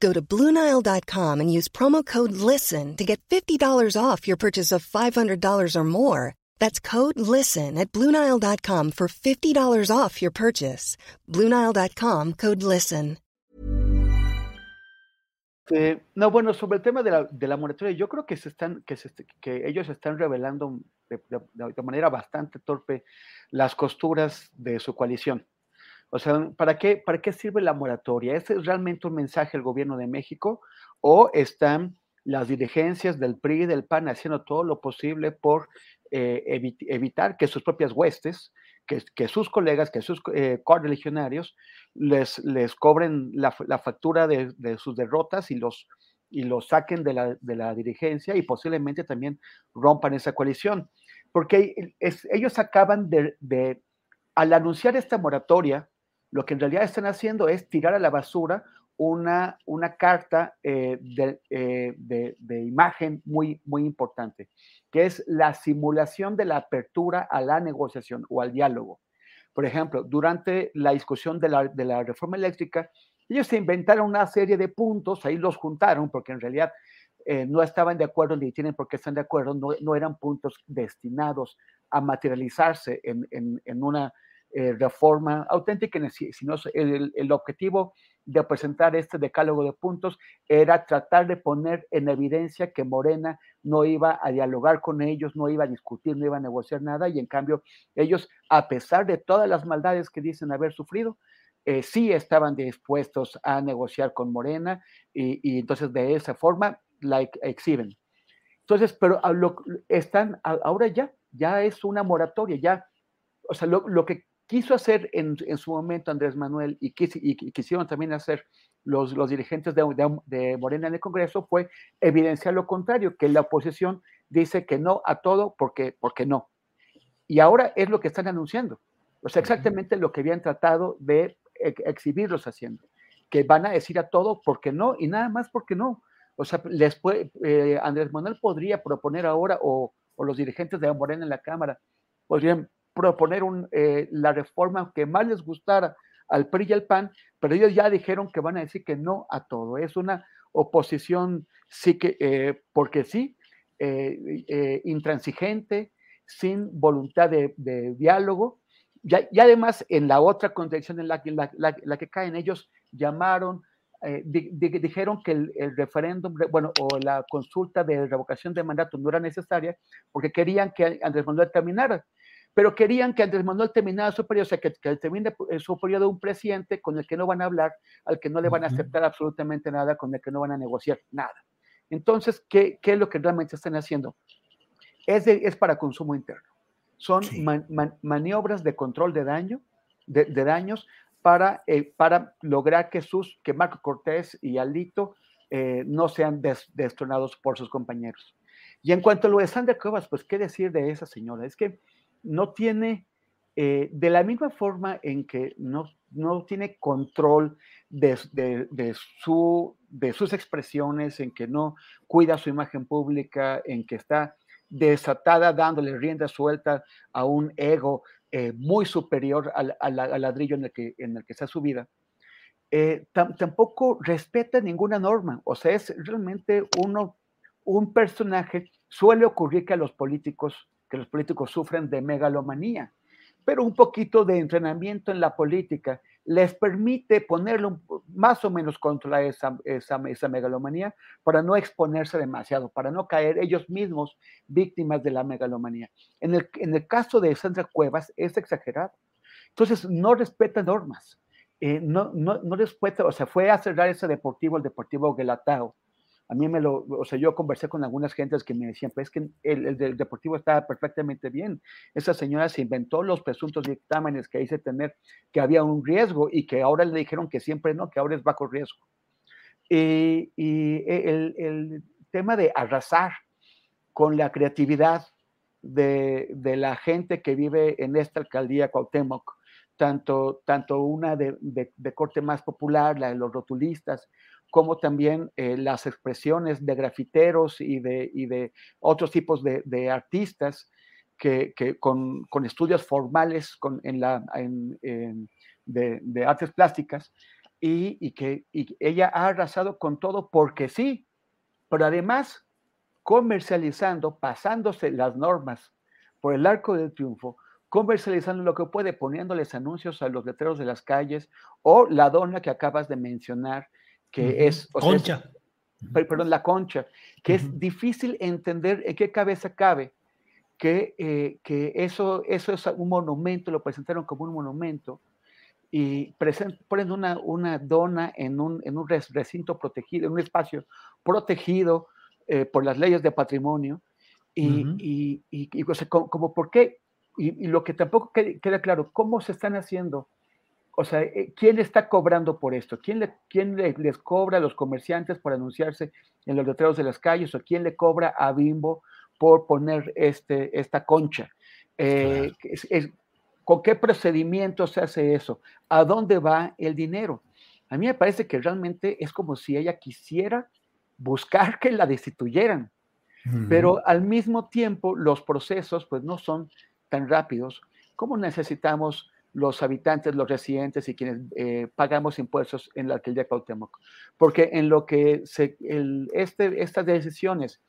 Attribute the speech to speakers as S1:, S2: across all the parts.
S1: Go to Bluenile.com and use promo code LISTEN to get $50 off your purchase of $500 or more. That's code LISTEN at Bluenile.com for $50 off your purchase. Bluenile.com code LISTEN.
S2: Eh, no, bueno, sobre el tema de la, de la moratoria, yo creo que, se están, que, se, que ellos están revelando de, de, de manera bastante torpe las costuras de su coalición. O sea, ¿para qué, ¿para qué sirve la moratoria? ¿Es realmente un mensaje al gobierno de México o están las dirigencias del PRI y del PAN haciendo todo lo posible por eh, evi evitar que sus propias huestes, que, sus colegas, que sus eh, correligionarios les, les cobren la, factura de, sus derrotas y los, y los saquen de la, de la dirigencia y posiblemente también rompan esa coalición? Porque ellos acaban de, de, al anunciar esta moratoria, lo que en realidad están haciendo es tirar a la basura una, una carta eh, de, eh, de, de, imagen muy, muy importante, que es la simulación de la apertura a la negociación o al diálogo. Por ejemplo, durante la discusión de la, de la reforma eléctrica, ellos se inventaron una serie de puntos, ahí los juntaron, porque en realidad eh, no estaban de acuerdo ni tienen por qué estar de acuerdo, no, no eran puntos destinados a materializarse en, en, en una eh, reforma auténtica, sino el, el, objetivo de presentar este decálogo de puntos era tratar de poner en evidencia que Morena no iba a dialogar con ellos, no iba a discutir, no iba a negociar nada, y en cambio ellos, a pesar de todas las maldades que dicen haber sufrido, eh, sí estaban dispuestos a negociar con Morena y, entonces de esa forma la exhiben. Entonces, pero a lo, están, ahora ya, ya es una moratoria, ya, o sea, lo que quiso hacer en, en, su momento Andrés Manuel y, quis, y, y quisieron también hacer los, los dirigentes de, de, de, Morena en el Congreso fue evidenciar lo contrario, que la oposición dice que no a todo porque, porque no. Y ahora es lo que están anunciando. O sea, exactamente lo que habían tratado de ex exhibirlos haciendo. Que van a decir a todo porque no y nada más porque no. O sea, les puede, eh, Andrés Manuel podría proponer ahora, o, o los dirigentes de Morena en la Cámara, podrían proponer eh, la reforma que más les gustara al PRI y al PAN, pero ellos ya dijeron que van a decir que no a todo. Es una oposición sí que, eh, porque sí, eh, intransigente, sin voluntad de, diálogo. Y además, en la otra contradicción en la, la, la, que caen, ellos llamaron, di, di, dijeron que el, el, referéndum, bueno, o la consulta de revocación de mandato no era necesaria porque querían que Andrés Manuel terminara pero querían que Andrés Manuel terminara su periodo, o sea, que, que termine su periodo un presidente con el que no van a hablar, al que no le van a aceptar absolutamente nada, con el que no van a negociar nada. Entonces, ¿qué, qué es lo que realmente están haciendo? Es, de, es para consumo interno. Son sí. man, man, maniobras de control de daño, de, de daños, para, eh, para lograr que, sus, que Marco Cortés y Alito eh, no sean des, destronados por sus compañeros. Y en cuanto a lo de Sandra Cuevas, pues qué decir de esa señora. Es que no tiene, eh, de la misma forma en que no, no tiene control de, de, de, su, de sus expresiones, en que no cuida su imagen pública, en que está desatada dándole rienda suelta a un ego eh, muy superior al, al, ladrillo en el que, en el que está su vida, eh, tampoco respeta ninguna norma. O sea, es realmente uno, un personaje, suele ocurrir que a los políticos que los políticos sufren de megalomanía, pero un poquito de entrenamiento en la política les permite ponerle más o menos contra esa, esa, esa, megalomanía para no exponerse demasiado, para no caer ellos mismos víctimas de la megalomanía. En el, en el caso de Sandra Cuevas es exagerado. Entonces, no respeta normas. Eh, no, no, no respeta, o sea, fue a cerrar ese deportivo, el Deportivo Guelatao, a mí me lo, o sea, yo conversé con algunas gentes que me decían, pues es que el, el, deportivo estaba perfectamente bien. Esa señora se inventó los presuntos dictámenes que hice tener que había un riesgo y que ahora le dijeron que siempre no, que ahora es bajo riesgo. Y, el, tema de arrasar con la creatividad de, la gente que vive en esta alcaldía Cuauhtémoc, tanto, una de corte más popular, la de los rotulistas, como también eh, las expresiones de grafiteros y de, y de otros tipos de, de artistas que, que con, con, estudios formales con, en la, en, en, de, de, artes plásticas y, y que y ella ha arrasado con todo porque sí, pero además comercializando, pasándose las normas por el arco del triunfo, comercializando lo que puede, poniéndoles anuncios a los letreros de las calles o la dona que acabas de mencionar, que es... O
S3: concha.
S2: Es, perdón, la concha, que uh -huh. es difícil entender en qué cabeza cabe que, eh, que eso, eso es un monumento, lo presentaron como un monumento, y present, ponen una, una dona en un, en un recinto protegido, en un espacio protegido eh, por las leyes de patrimonio, y, uh -huh. y, y, y o sea, como, como, por qué, y, lo que tampoco queda claro, cómo se están haciendo o sea, eh, ¿quién está cobrando por esto? ¿Quién, le, quién le, les cobra a los comerciantes por anunciarse en los letreros de las calles? ¿O quién le cobra a Bimbo por poner este, esta concha? Eh, claro. es, es, ¿Con qué procedimiento se hace eso? ¿A dónde va el dinero? A mí me parece que realmente es como si ella quisiera buscar que la destituyeran, uh -huh. pero al mismo tiempo los procesos pues no son tan rápidos como necesitamos los habitantes, los residentes y quienes eh, pagamos impuestos en la alcaldía de Cuauhtémoc. Porque en lo que se, el, este, estas decisiones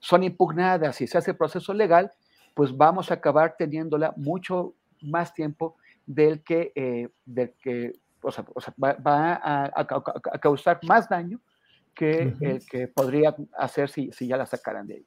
S2: son impugnadas y se hace el proceso legal, pues vamos a acabar teniéndola mucho más tiempo del que, eh, del que o sea, o sea, va, va a, a, a, causar más daño que, eh, que podría hacer si, si ya la sacaran de ahí.